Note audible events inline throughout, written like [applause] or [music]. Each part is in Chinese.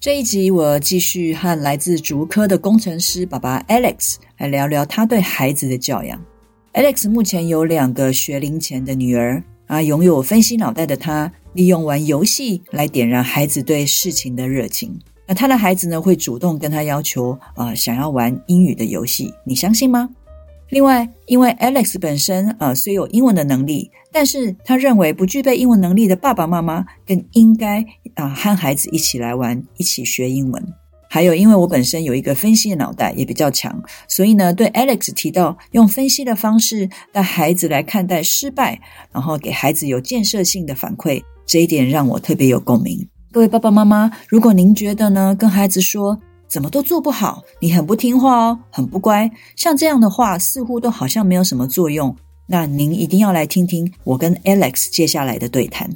这一集我继续和来自竹科的工程师爸爸 Alex 来聊聊他对孩子的教养。Alex 目前有两个学龄前的女儿啊，拥有分析脑袋的他，利用玩游戏来点燃孩子对事情的热情。那他的孩子呢，会主动跟他要求啊，想要玩英语的游戏，你相信吗？另外，因为 Alex 本身呃虽有英文的能力，但是他认为不具备英文能力的爸爸妈妈更应该啊和孩子一起来玩，一起学英文。还有，因为我本身有一个分析的脑袋也比较强，所以呢，对 Alex 提到用分析的方式带孩子来看待失败，然后给孩子有建设性的反馈，这一点让我特别有共鸣。各位爸爸妈妈，如果您觉得呢，跟孩子说，怎么都做不好，你很不听话哦，很不乖。像这样的话，似乎都好像没有什么作用。那您一定要来听听我跟 Alex 接下来的对谈。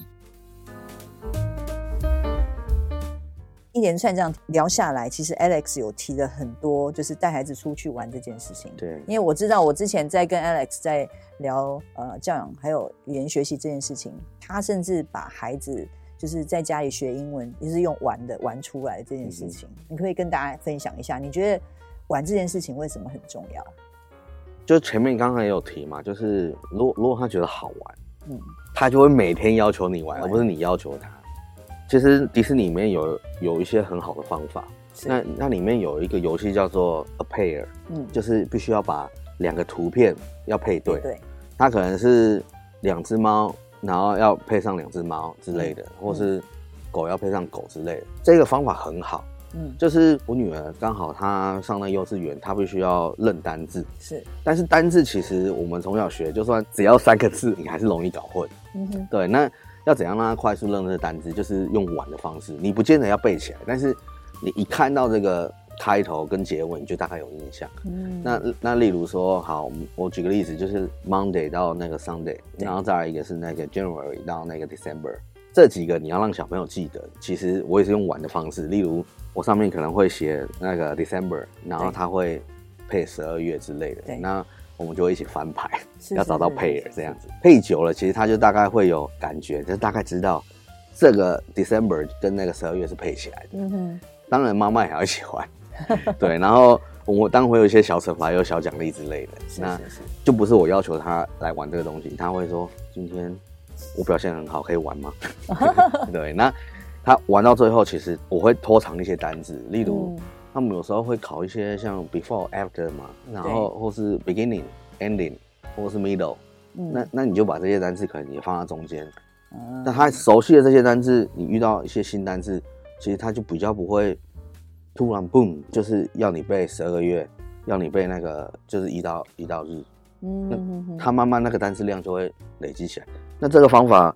一连串这样聊下来，其实 Alex 有提了很多，就是带孩子出去玩这件事情。对，因为我知道我之前在跟 Alex 在聊呃教养还有语言学习这件事情，他甚至把孩子。就是在家里学英文，也是用玩的玩出来的这件事情，嗯、你可以跟大家分享一下，你觉得玩这件事情为什么很重要？就前面刚刚也有提嘛，就是如果如果他觉得好玩，嗯，他就会每天要求你玩，玩而不是你要求他。其实迪士尼里面有有一些很好的方法，那那里面有一个游戏叫做 A Pair，嗯，就是必须要把两个图片要配对，对，它可能是两只猫。然后要配上两只猫之类的，嗯、或是狗要配上狗之类的，这个方法很好。嗯，就是我女儿刚好她上了幼稚园，她必须要认单字。是，但是单字其实我们从小学，就算只要三个字，你还是容易搞混。嗯哼，对，那要怎样让他快速认识单字？就是用玩的方式，你不见得要背起来，但是你一看到这个。开头跟结尾你就大概有印象。嗯，那那例如说，好，我举个例子，就是 Monday 到那个 Sunday，然后再来一个是那个 January 到那个 December，这几个你要让小朋友记得。其实我也是用玩的方式，例如我上面可能会写那个 December，然后他会配十二月之类的。对那我们就会一起翻牌，要找到配儿这样子。配久了，其实他就大概会有感觉，就大概知道这个 December 跟那个十二月是配起来的。嗯哼，当然妈妈也要一起玩。[laughs] 对，然后我当然会有一些小惩罚，有小奖励之类的。是是是，那就不是我要求他来玩这个东西，他会说：“今天我表现很好，可以玩吗？” [laughs] [laughs] 对，那他玩到最后，其实我会拖长一些单字，例如、嗯、他们有时候会考一些像 before、after 嘛，然后或是 beginning、ending，或是 middle、嗯。那那你就把这些单词可能也放在中间。那、嗯、他熟悉的这些单字，你遇到一些新单字，其实他就比较不会。突然 boom，就是要你背十二个月，要你背那个就是一到一到日，嗯，那他慢慢那个单词量就会累积起来。那这个方法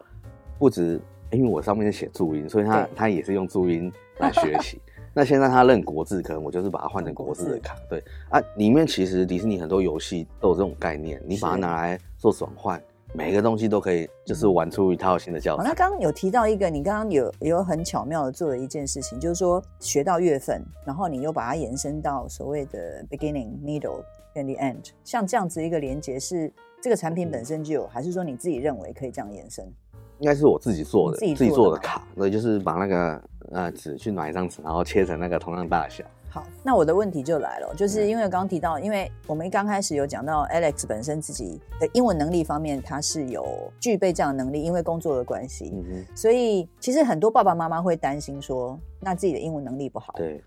不止，因为我上面是写注音，所以他他也是用注音来学习。[laughs] 那现在他认国字，可能我就是把它换成国字的卡。对啊，里面其实迪士尼很多游戏都有这种概念，你把它拿来做转换。每个东西都可以，就是玩出一套新的教材。嗯。那刚刚有提到一个，你刚刚有有很巧妙的做了一件事情，就是说学到月份，然后你又把它延伸到所谓的 beginning、needle 跟 the end，像这样子一个连接，是这个产品本身就有，还是说你自己认为可以这样延伸？应该是我自己做的，自己做的，自己做的卡，所以就是把那个呃纸去买一张纸，然后切成那个同样大小。好，那我的问题就来了，就是因为刚刚提到，因为我们刚开始有讲到 Alex 本身自己的英文能力方面，他是有具备这样的能力，因为工作的关系，所以其实很多爸爸妈妈会担心说，那自己的英文能力不好，对，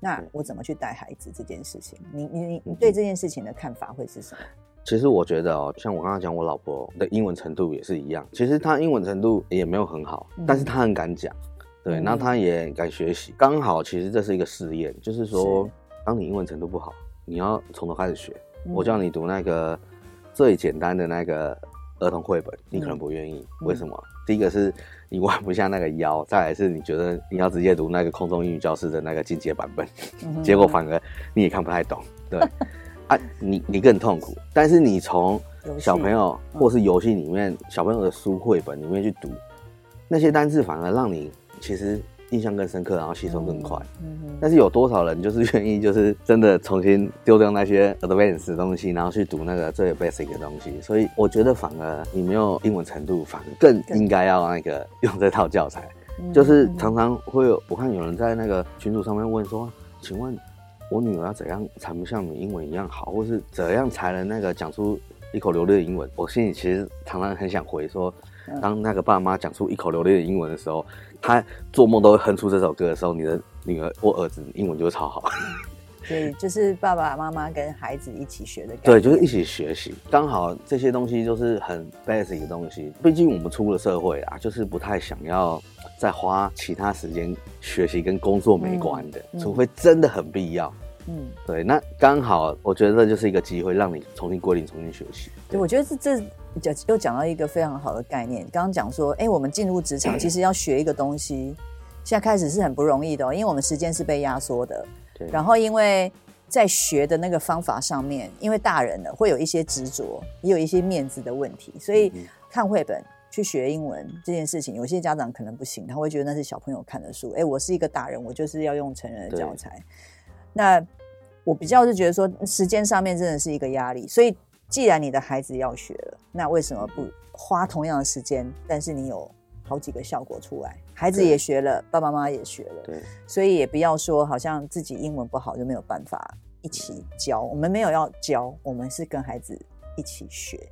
那我怎么去带孩子这件事情？你你你对这件事情的看法会是什么？其实我觉得哦，像我刚刚讲，我老婆的英文程度也是一样，其实她英文程度也没有很好，嗯、但是她很敢讲。对，那她也敢学习，刚好其实这是一个试验，就是说，是当你英文程度不好，你要从头开始学。嗯、我叫你读那个最简单的那个儿童绘本，你可能不愿意，嗯、为什么？第一个是你弯不下那个腰，再来是你觉得你要直接读那个空中英语教室的那个进阶版本，嗯、结果反而你也看不太懂，对，[laughs] 啊，你你更痛苦。但是你从小朋友或是游戏里面、嗯、小朋友的书绘本里面去读那些单字，反而让你其实。印象更深刻，然后吸收更快。嗯嗯。但是有多少人就是愿意，就是真的重新丢掉那些 advanced 的东西，然后去读那个最 basic 的东西？所以我觉得，反而你没有英文程度，反而更应该要那个用这套教材。就是常常会有，我看有人在那个群组上面问说：“请问我女儿要怎样才能像你英文一样好，或是怎样才能那个讲出一口流利的英文？”我心里其实常常很想回说。当那个爸妈讲出一口流利的英文的时候，他做梦都会哼出这首歌的时候，你的女儿或儿子英文就会超好。所以就是爸爸妈妈跟孩子一起学的感觉。对，就是一起学习。刚好这些东西就是很 basic 的东西。毕竟我们出了社会啊，就是不太想要再花其他时间学习跟工作没关的，除非真的很必要。嗯，对。那刚好我觉得这就是一个机会，让你重新归零，重新学习。对，我觉得这这。讲又讲到一个非常好的概念，刚刚讲说，哎、欸，我们进入职场，其实要学一个东西，现在开始是很不容易的，哦，因为我们时间是被压缩的。对。然后，因为在学的那个方法上面，因为大人呢会有一些执着，也有一些面子的问题，所以看绘本去学英文这件事情，有些家长可能不行，他会觉得那是小朋友看的书。哎、欸，我是一个大人，我就是要用成人的教材。那我比较是觉得说，时间上面真的是一个压力，所以。既然你的孩子要学了，那为什么不花同样的时间？但是你有好几个效果出来，孩子也学了，爸爸妈妈也学了，对，所以也不要说好像自己英文不好就没有办法一起教。我们没有要教，我们是跟孩子一起学。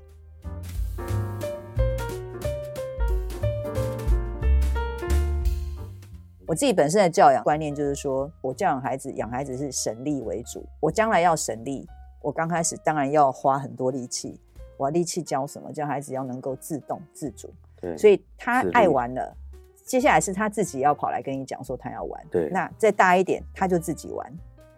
我自己本身的教养观念就是说，我教养孩子，养孩子是省力为主，我将来要省力。我刚开始当然要花很多力气，我力气教什么？教孩子要能够自动自主。对，所以他爱玩了，接下来是他自己要跑来跟你讲说他要玩。对，那再大一点，他就自己玩。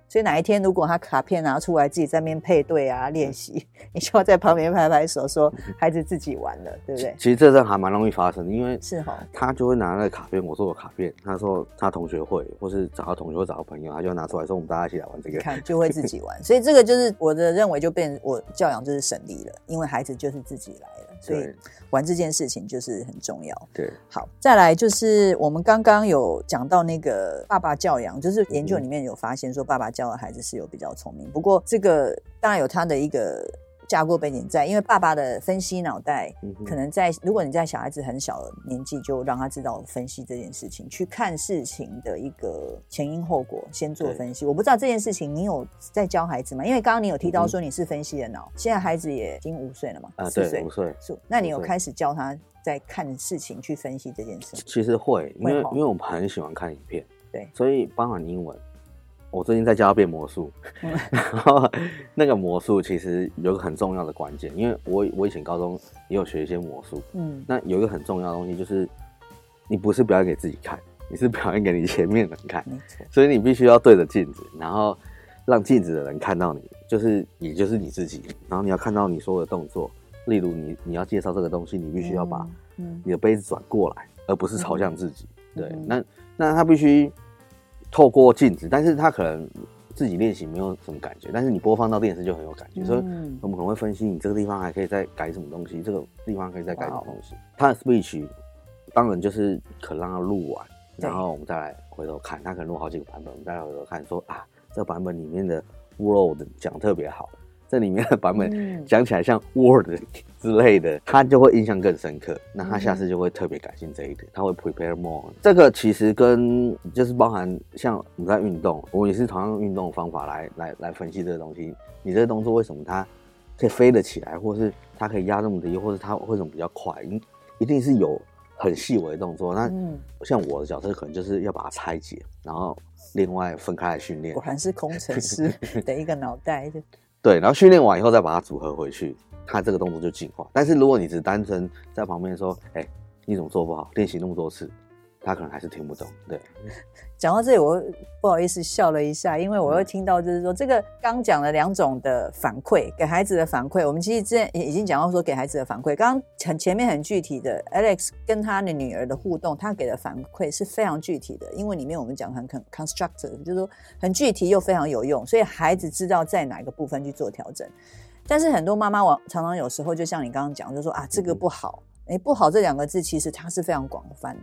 所以哪一天如果他卡片拿出来自己在那边配对啊练习，[laughs] 你就要在旁边拍拍手说孩子自己玩了，对不对？其实这阵还蛮容易发生的，因为是哈，他就会拿那个卡片，我说我卡片，他说他同学会，或是找到同学或找到朋友，他就拿出来说我们大家一起来玩这个，看就会自己玩。所以这个就是我的认为，就变我教养就是省力了，因为孩子就是自己来了，所以玩这件事情就是很重要。对，好，再来就是我们刚刚有讲到那个爸爸教养，就是研究里面有发现说爸爸教的孩子是有比较聪明，不过这个当然有他的一个架构背景在，因为爸爸的分析脑袋可能在，如果你在小孩子很小的年纪就让他知道分析这件事情，去看事情的一个前因后果，先做分析。我不知道这件事情你有在教孩子吗？因为刚刚你有提到说你是分析的脑，现在孩子也已经五岁了嘛？啊，对，五岁。是，那你有开始教他在看事情去分析这件事？其实会，因为因为我们很喜欢看影片，对，所以包含英文。我最近在教他变魔术，[laughs] 然后那个魔术其实有个很重要的关键，因为我我以前高中也有学一些魔术，嗯，那有一个很重要的东西就是，你不是表演给自己看，你是表演给你前面的人看，所以你必须要对着镜子，然后让镜子的人看到你，就是你就是你自己，然后你要看到你所有的动作，例如你你要介绍这个东西，你必须要把你的杯子转过来，而不是朝向自己，对，那那他必须。透过镜子，但是他可能自己练习没有什么感觉，但是你播放到电视就很有感觉。嗯、所以我们可能会分析你这个地方还可以再改什么东西，这个地方可以再改什么东西。他的 speech 当然就是可让他录完，然后我们再来回头看，他可能录好几个版本，我们再来回头看说啊，这个版本里面的 world 讲特别好。这里面的版本讲起来像 Word 之类的，他就会印象更深刻。那他下次就会特别感兴这一点，他会 prepare more。这个其实跟就是包含像我们在运动，我也是同样用运动的方法来来来分析这个东西。你这个动作为什么它可以飞得起来，或是它可以压这么低，或是它为什么比较快？一定是有很细微的动作。那像我的角色可能就是要把它拆解，然后另外分开来训练。果然是工程师的一个脑袋。对，然后训练完以后再把它组合回去，它这个动作就进化。但是如果你只单纯在旁边说，哎，你怎么做不好？练习那么多次，他可能还是听不懂。对，[laughs] 讲到这里，我不好意思笑了一下，因为我又听到就是说，这个刚讲了两种的反馈，给孩子的反馈。我们其实之前已经讲到说，给孩子的反馈，刚刚很前面很具体的，Alex 跟他的女儿的互动，他给的反馈是非常具体的，因为里面我们讲很 constructive，就是说很具体又非常有用，所以孩子知道在哪个部分去做调整。但是很多妈妈往常常有时候就像你刚刚讲，就说啊，这个不好，哎，不好这两个字其实它是非常广泛。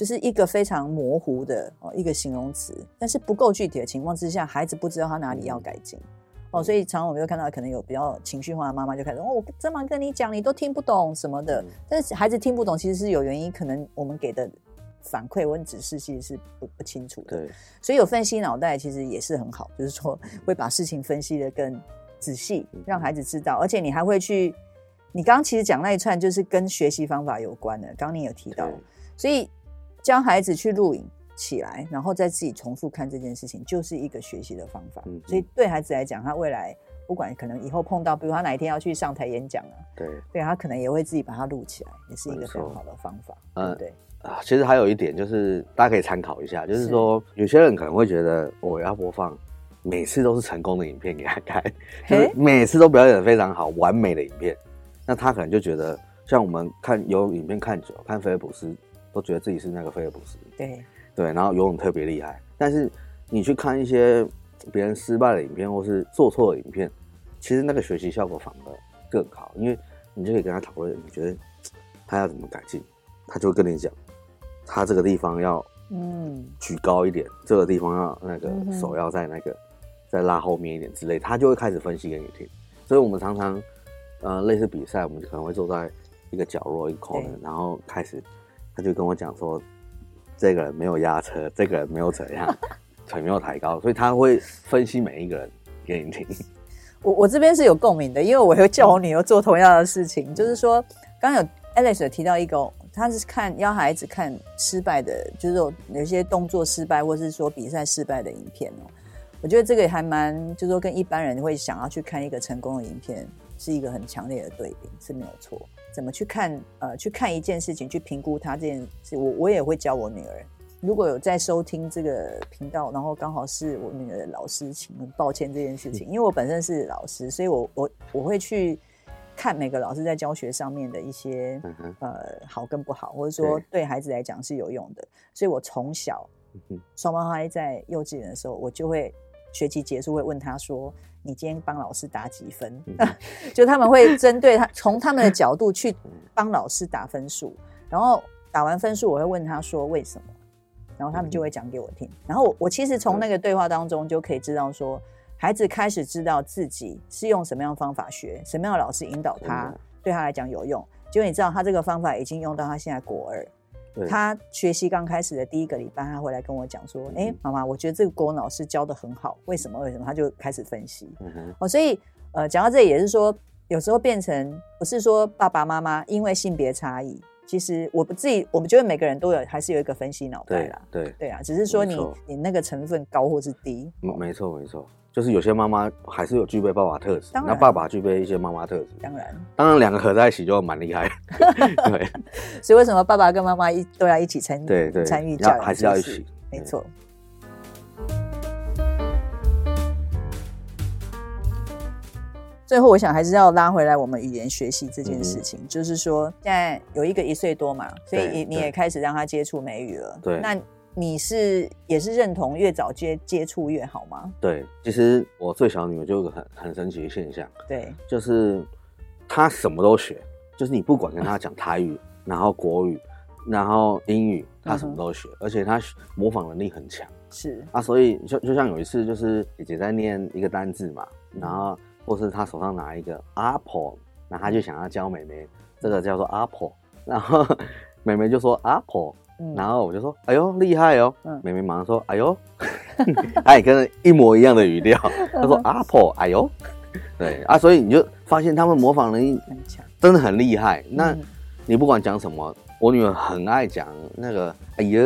就是一个非常模糊的哦，一个形容词，但是不够具体的情况之下，孩子不知道他哪里要改进哦，所以常常我们又看到可能有比较情绪化的妈妈就开始哦，我这么跟你讲，你都听不懂什么的。但是孩子听不懂，其实是有原因，可能我们给的反馈或指示其实是不不清楚的。对，所以有分析脑袋其实也是很好，就是说会把事情分析的更仔细，让孩子知道，而且你还会去，你刚刚其实讲那一串就是跟学习方法有关的，刚刚你有提到，所以。教孩子去录影起来，然后再自己重复看这件事情，就是一个学习的方法。嗯，所以对孩子来讲，他未来不管可能以后碰到，比如他哪一天要去上台演讲啊，对，对他可能也会自己把它录起来，也是一个非常好的方法。嗯，对啊。其实还有一点就是大家可以参考一下，就是说有些人可能会觉得我要播放每次都是成功的影片给他看，[laughs] 就是每次都表演的非常好、完美的影片，那他可能就觉得像我们看有影片看久，看菲尔普斯。都觉得自己是那个菲尔普斯，对对，然后游泳特别厉害。但是你去看一些别人失败的影片，或是做错的影片，其实那个学习效果反而更好，因为你就可以跟他讨论，你觉得他要怎么改进，他就会跟你讲，他这个地方要嗯举高一点，嗯、这个地方要那个手要在那个、嗯、再拉后面一点之类，他就会开始分析给你听。所以我们常常呃类似比赛，我们可能会坐在一个角落一个 corner，然后开始。他就跟我讲说，这个人没有压车，这个人没有怎样，[laughs] 腿没有抬高，所以他会分析每一个人给你听。[laughs] 我我这边是有共鸣的，因为我会叫我女儿做同样的事情，就是说，刚刚有 Alex 有提到一个，他是看要孩子看失败的，就是有有些动作失败，或是说比赛失败的影片哦。我觉得这个还蛮，就是说跟一般人会想要去看一个成功的影片，是一个很强烈的对比，是没有错。怎么去看？呃，去看一件事情，去评估它这件事，我我也会教我女儿。如果有在收听这个频道，然后刚好是我女儿的老师，请很抱歉这件事情，因为我本身是老师，所以我我我会去看每个老师在教学上面的一些呃好跟不好，或者说对孩子来讲是有用的。所以我从小双胞胎在幼稚园的时候，我就会学期结束会问他说。你今天帮老师打几分？嗯、[laughs] 就他们会针对他，从他们的角度去帮老师打分数，然后打完分数，我会问他说为什么，然后他们就会讲给我听。然后我我其实从那个对话当中就可以知道说，孩子开始知道自己是用什么样的方法学，什么样的老师引导他，对他来讲有用。结果你知道他这个方法已经用到他现在国二。他学习刚开始的第一个礼拜，他回来跟我讲说：“哎、欸，妈妈，我觉得这个国文老师教的很好，为什么？为什么？”他就开始分析。嗯、哦，所以呃，讲到这里也是说，有时候变成不是说爸爸妈妈因为性别差异，其实我不自己，我们觉得每个人都有，还是有一个分析脑袋啦。对对，对啊，只是说你你那个成分高或是低。哦、没错没错。就是有些妈妈还是有具备爸爸特质，那爸爸具备一些妈妈特质，当然，当然两个合在一起就蛮厉害。[laughs] 对，所以为什么爸爸跟妈妈一都要一起参与？对对，参与教育还是要一起，没错。最后，我想还是要拉回来我们语言学习这件事情，嗯、就是说，现在有一个一岁多嘛，所以你你也开始让他接触美语了，对，那。你是也是认同越早接接触越好吗？对，其实我最小女儿就有个很很神奇的现象，对，就是她什么都学，就是你不管跟她讲台语，[laughs] 然后国语，然后英语，她什么都学，嗯、而且她模仿能力很强。是啊，所以就就像有一次，就是姐姐在念一个单字嘛，然后或是她手上拿一个 apple，那她就想要教妹妹这个叫做 apple，然后 [laughs] 妹妹就说 apple。然后我就说：“哎呦，厉害哦！”嗯，妹妹马上说：“哎呦，她 [laughs] 也跟一模一样的语调。[laughs] ”她说：“Apple，哎呦，对啊，所以你就发现他们模仿能力，真的很厉害。那你不管讲什么，我女儿很爱讲那个‘哎呦’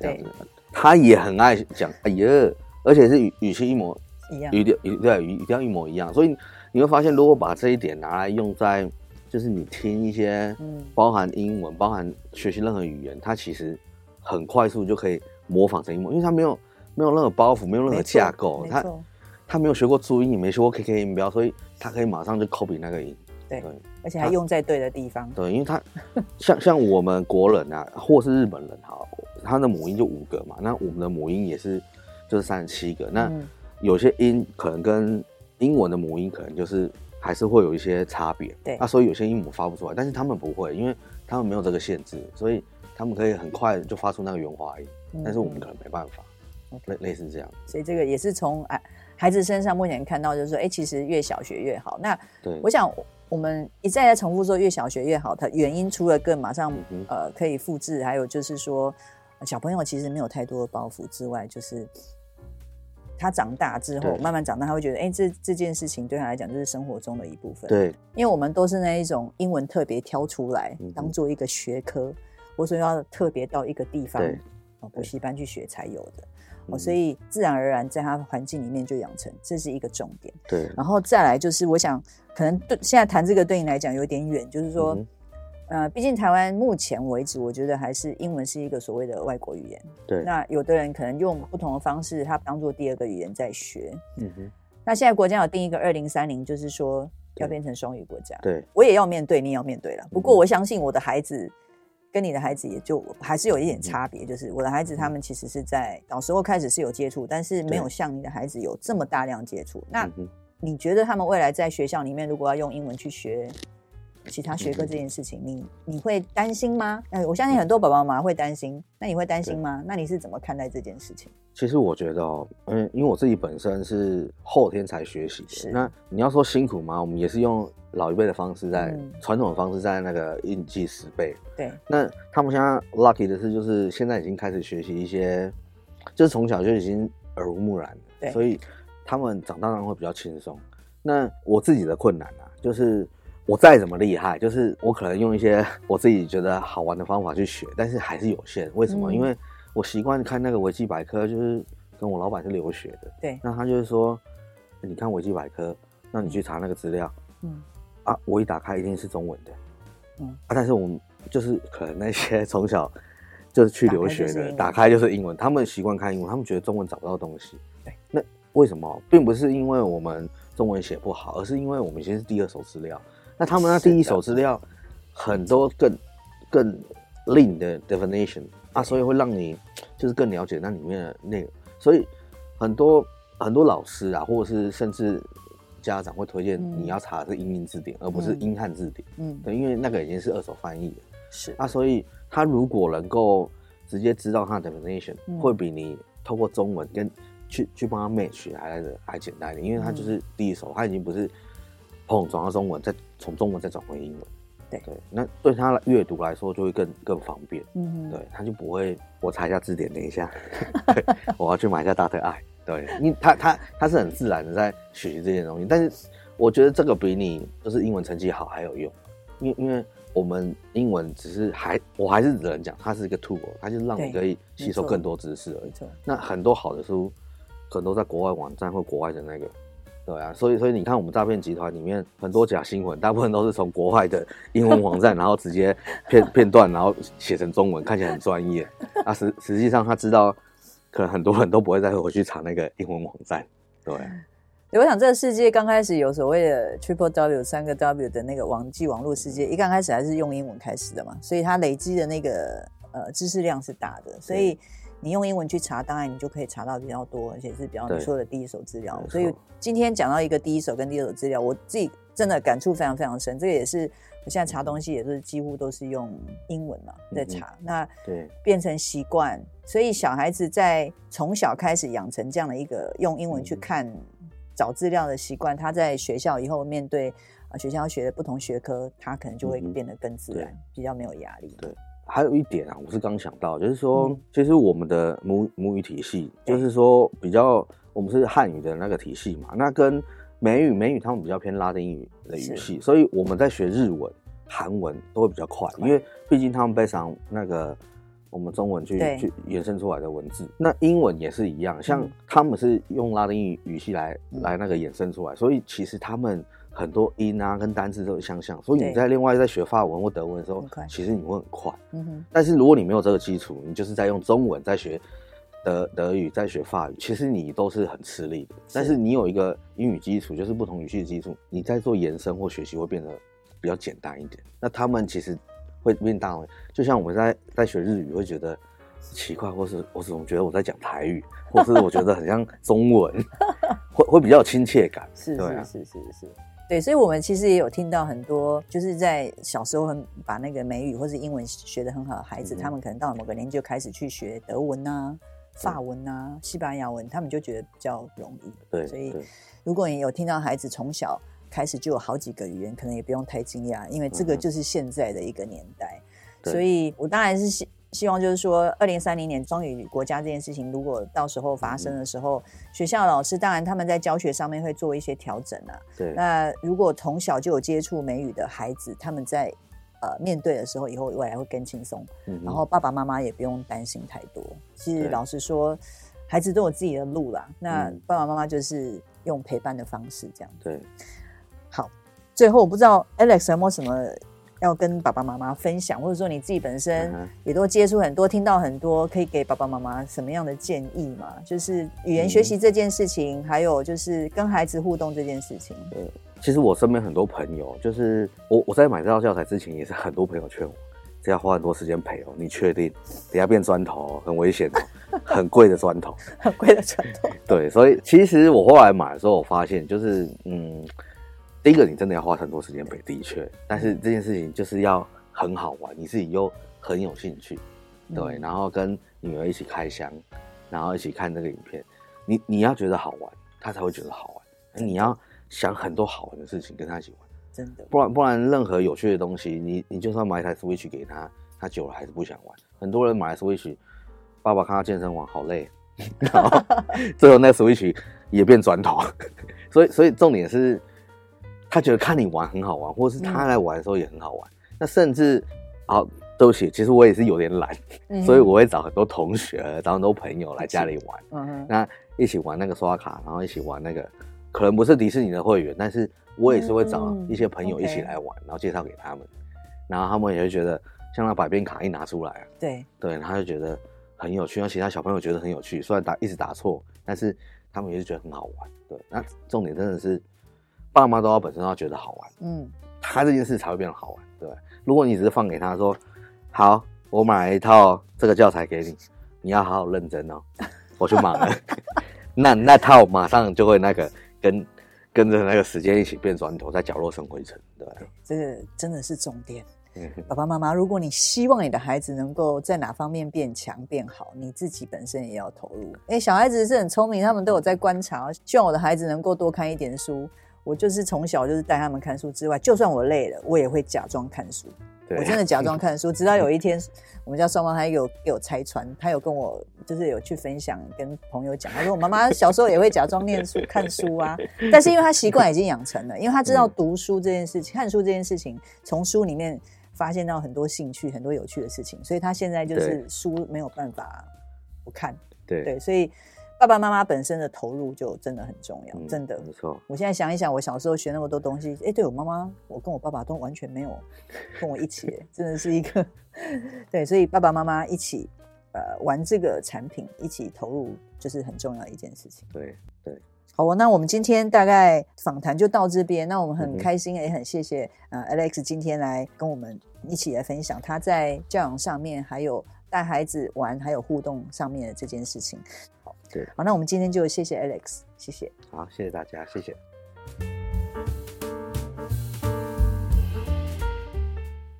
这样子，她也很爱讲‘哎呦’，而且是语语气一模一样，语调语对语调一模一样。所以你会发现，如果把这一点拿来用在……就是你听一些，嗯包含英文，包含学习任何语言，它其实很快速就可以模仿成英文，因为它没有没有任何包袱，没有任何架构，他他没有学过注音，也没学过 KK 音标，所以他可以马上就 copy 那个音。对，对而且还用在对的地方。对，因为他像像我们国人啊，或是日本人哈，他的母音就五个嘛，那我们的母音也是就是三十七个。那有些音可能跟英文的母音可能就是还是会有一些差别。对，那所以有些音母发不出来，但是他们不会，因为他们没有这个限制，所以他们可以很快就发出那个圆滑音。嗯、但是我们可能没办法，类、类似这样。所以这个也是从哎孩子身上目前看到，就是说，哎，其实越小学越好。那对，我想。我们一再在重复说，越小学越好。它原因除了更马上呃可以复制，还有就是说，小朋友其实没有太多的包袱之外，就是他长大之后慢慢长大，他会觉得，哎，这这件事情对他来讲就是生活中的一部分。对，因为我们都是那一种英文特别挑出来当做一个学科，或者说要特别到一个地方补习班去学才有的。哦，所以自然而然在他环境里面就养成，这是一个重点。对，然后再来就是，我想可能对现在谈这个对你来讲有点远，就是说，嗯、呃，毕竟台湾目前为止，我觉得还是英文是一个所谓的外国语言。对，那有的人可能用不同的方式，他当做第二个语言在学。嗯哼。那现在国家有定一个二零三零，就是说要变成双语国家。对，我也要面对，你也要面对了。不过我相信我的孩子。跟你的孩子也就还是有一点差别，就是我的孩子他们其实是在小时候开始是有接触，但是没有像你的孩子有这么大量接触。那你觉得他们未来在学校里面如果要用英文去学其他学科这件事情，你你会担心吗？哎，我相信很多爸爸妈妈会担心。那你会担心吗？那你是怎么看待这件事情？其实我觉得哦，嗯，因为我自己本身是后天才学习的。那你要说辛苦吗？我们也是用老一辈的方式在，在、嗯、传统的方式，在那个印记十倍。对。那他们现在 lucky 的是，就是现在已经开始学习一些，就是从小就已经耳濡目染。对。所以他们长大当然会比较轻松。那我自己的困难啊，就是我再怎么厉害，就是我可能用一些我自己觉得好玩的方法去学，但是还是有限。为什么？嗯、因为我习惯看那个维基百科，就是跟我老板是留学的，对，那他就是说，你看维基百科，那你去查那个资料，嗯，啊，我一打开一定是中文的，嗯，啊，但是我们就是可能那些 [laughs] 从小就是去留学的，打开就是英文，他们习惯看英文，他们觉得中文找不到东西，对，那为什么？并不是因为我们中文写不好，而是因为我们先是第二手资料，那他们那第一手资料很多更更 lean 的 definition。啊，所以会让你就是更了解那里面的内容，所以很多很多老师啊，或者是甚至家长会推荐你要查的是英英字典，嗯，而不是英汉字典。嗯，对，因为那个已经是二手翻译了。是啊，所以他如果能够直接知道他的 definition，嗯，会比你透过中文跟去去帮他 match 还来的还简单一点，因为他就是第一手，他已经不是砰转到中文，再从中文再转回英文。对，对，那对他阅读来说就会更更方便。嗯，对，他就不会。我查一下字典，等一下，[laughs] 我要去买一下大特爱。对，因为他他他是很自然的在学习这些东西，但是我觉得这个比你就是英文成绩好还有用，因为因为我们英文只是还我还是只能讲，它是一个 tool，它就是让你可以吸收更多知识而已。那很多好的书，可能都在国外网站或国外的那个。对啊，所以所以你看，我们诈骗集团里面很多假新闻，大部分都是从国外的英文网站，然后直接片片段，然后写成中文，看起来很专业。啊，实实际上他知道，可能很多人都不会再回去查那个英文网站。对，我想这个世界刚开始有所谓的 Triple W 三个 W 的那个网际网络世界，一刚开始还是用英文开始的嘛，所以它累积的那个呃知识量是大的，所以。你用英文去查，当然你就可以查到比较多，而且是比较你说的第一手资料。所以今天讲到一个第一手跟第二手资料，我自己真的感触非常非常深。这个也是我现在查东西也是几乎都是用英文嘛在查。嗯、那对变成习惯，所以小孩子在从小开始养成这样的一个用英文去看、嗯、找资料的习惯，他在学校以后面对啊学校学的不同学科，他可能就会变得更自然，嗯、比较没有压力。对。还有一点啊，我是刚想到，就是说，嗯、其实我们的母母语体系，就是说比较，我们是汉语的那个体系嘛，那跟美语，美语他们比较偏拉丁语的语系，所以我们在学日文、韩文都会比较快，因为毕竟他们背上那个我们中文去去延伸出来的文字，那英文也是一样，像他们是用拉丁语语系来、嗯、来那个衍生出来，所以其实他们很多音啊跟单字都很相像，所以你在另外在学法文或德文的时候，其实你会很快。嗯哼。但是如果你没有这个基础，你就是在用中文在学德德语，在学法语，其实你都是很吃力的。是。但是你有一个英语基础，就是不同语系的基础，你在做延伸或学习会变得比较简单一点。那他们其实会变大，就像我们在在学日语会觉得奇怪，或是我总觉得我在讲台语，或是我觉得很像中文，[laughs] 会会比较有亲切感。是是是是是。对，所以，我们其实也有听到很多，就是在小时候很把那个美语或是英文学得很好的孩子，嗯、他们可能到了某个年纪就开始去学德文啊、法文啊、嗯、西班牙文，他们就觉得比较容易。对，所以如果你有听到孩子从小开始就有好几个语言，可能也不用太惊讶，因为这个就是现在的一个年代。嗯、所以我当然是希望就是说，二零三零年双语国家这件事情，如果到时候发生的时候，嗯、学校老师当然他们在教学上面会做一些调整啊。对。那如果从小就有接触美语的孩子，他们在呃面对的时候，以后未来会更轻松。嗯。然后爸爸妈妈也不用担心太多。其实老实说，孩子都有自己的路啦。那爸爸妈妈就是用陪伴的方式这样。对。好，最后我不知道 Alex 有没有什么。要跟爸爸妈妈分享，或者说你自己本身也都接触很多，听到很多，可以给爸爸妈妈什么样的建议嘛？就是语言学习这件事情，嗯、还有就是跟孩子互动这件事情。对，其实我身边很多朋友，就是我我在买这套教材之前，也是很多朋友劝我，这要花很多时间陪哦。你确定？等下变砖头，很危险哦，[laughs] 很贵的砖头，很贵的砖头。对，所以其实我后来买的时候，我发现就是嗯。第一个，你真的要花很多时间陪，的确，但是这件事情就是要很好玩，你自己又很有兴趣，对，然后跟女儿一起开箱，然后一起看这个影片，你你要觉得好玩，他才会觉得好玩。你要想很多好玩的事情跟他一起玩，真的，不然不然任何有趣的东西，你你就算买一台 Switch 给他，他久了还是不想玩。很多人买 Switch，爸爸看他健身房好累，[laughs] 然后最后那 Switch 也变砖头，[laughs] 所以所以重点是。他觉得看你玩很好玩，或者是他来玩的时候也很好玩。嗯、那甚至，好，对不起，其实我也是有点懒，嗯、所以我会找很多同学、找很多朋友来家里玩。嗯哼，那一起玩那个刷卡，然后一起玩那个，可能不是迪士尼的会员，但是我也是会找一些朋友一起来玩，嗯、然后介绍给他们，然后他们也会觉得，像那百变卡一拿出来，对对，他就觉得很有趣，让其他小朋友觉得很有趣。虽然打一直打错，但是他们也是觉得很好玩。对，那重点真的是。爸妈都要本身要觉得好玩，嗯，他这件事才会变得好玩，对。如果你只是放给他说，好，我买一套这个教材给你，你要好好认真哦，[laughs] 我去买了，那那套马上就会那个跟跟着那个时间一起变砖头，在角落生灰尘，对。这个真的是重点。爸爸妈妈，如果你希望你的孩子能够在哪方面变强变好，你自己本身也要投入。哎，小孩子是很聪明，他们都有在观察，希望我的孩子能够多看一点书。我就是从小就是带他们看书之外，就算我累了，我也会假装看书。我真的假装看书，直到有一天，[laughs] 我们家双胞胎有有拆穿，他有跟我就是有去分享，跟朋友讲，他说我妈妈小时候也会假装念书看书啊，[laughs] 但是因为他习惯已经养成了，因为他知道读书这件事情，看书这件事情，从书里面发现到很多兴趣、很多有趣的事情，所以他现在就是书没有办法不看。对对，所以。爸爸妈妈本身的投入就真的很重要，嗯、真的没错。我现在想一想，我小时候学那么多东西，哎、欸，对我妈妈，我跟我爸爸都完全没有 [laughs] 跟我一起，真的是一个 [laughs] 对，所以爸爸妈妈一起呃玩这个产品，一起投入就是很重要的一件事情。对对，好，那我们今天大概访谈就到这边，那我们很开心，也很谢谢呃 Alex 今天来跟我们一起来分享他在教养上面，还有带孩子玩，还有互动上面的这件事情。对，好，那我们今天就谢谢 Alex，谢谢。好，谢谢大家，谢谢。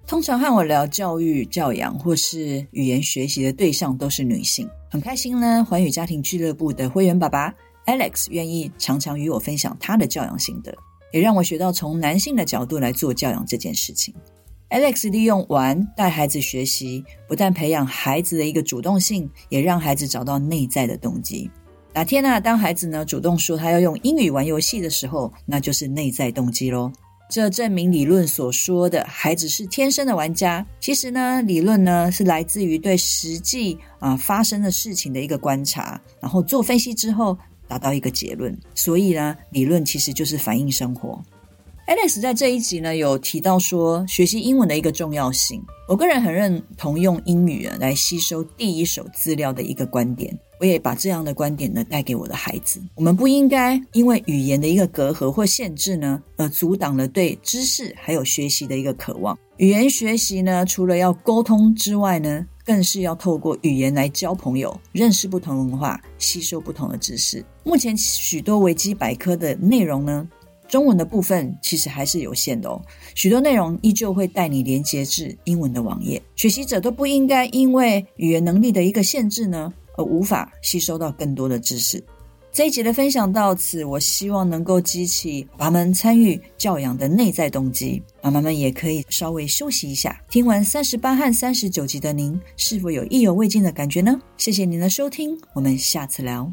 通常和我聊教育、教养或是语言学习的对象都是女性，很开心呢。环宇家庭俱乐部的会员爸爸 Alex 愿意常常与我分享他的教养心得，也让我学到从男性的角度来做教养这件事情。Alex 利用玩带孩子学习，不但培养孩子的一个主动性，也让孩子找到内在的动机。哪天呢，当孩子呢主动说他要用英语玩游戏的时候，那就是内在动机喽。这证明理论所说的孩子是天生的玩家。其实呢，理论呢是来自于对实际啊发生的事情的一个观察，然后做分析之后达到一个结论。所以呢，理论其实就是反映生活。Alex 在这一集呢，有提到说学习英文的一个重要性。我个人很认同用英语啊来吸收第一手资料的一个观点。我也把这样的观点呢带给我的孩子。我们不应该因为语言的一个隔阂或限制呢，而阻挡了对知识还有学习的一个渴望。语言学习呢，除了要沟通之外呢，更是要透过语言来交朋友，认识不同文化，吸收不同的知识。目前许多维基百科的内容呢，中文的部分其实还是有限的哦，许多内容依旧会带你连接至英文的网页。学习者都不应该因为语言能力的一个限制呢，而无法吸收到更多的知识。这一集的分享到此，我希望能够激起爸妈们参与教养的内在动机。妈妈们也可以稍微休息一下。听完三十八和三十九集的您，是否有意犹未尽的感觉呢？谢谢您的收听，我们下次聊。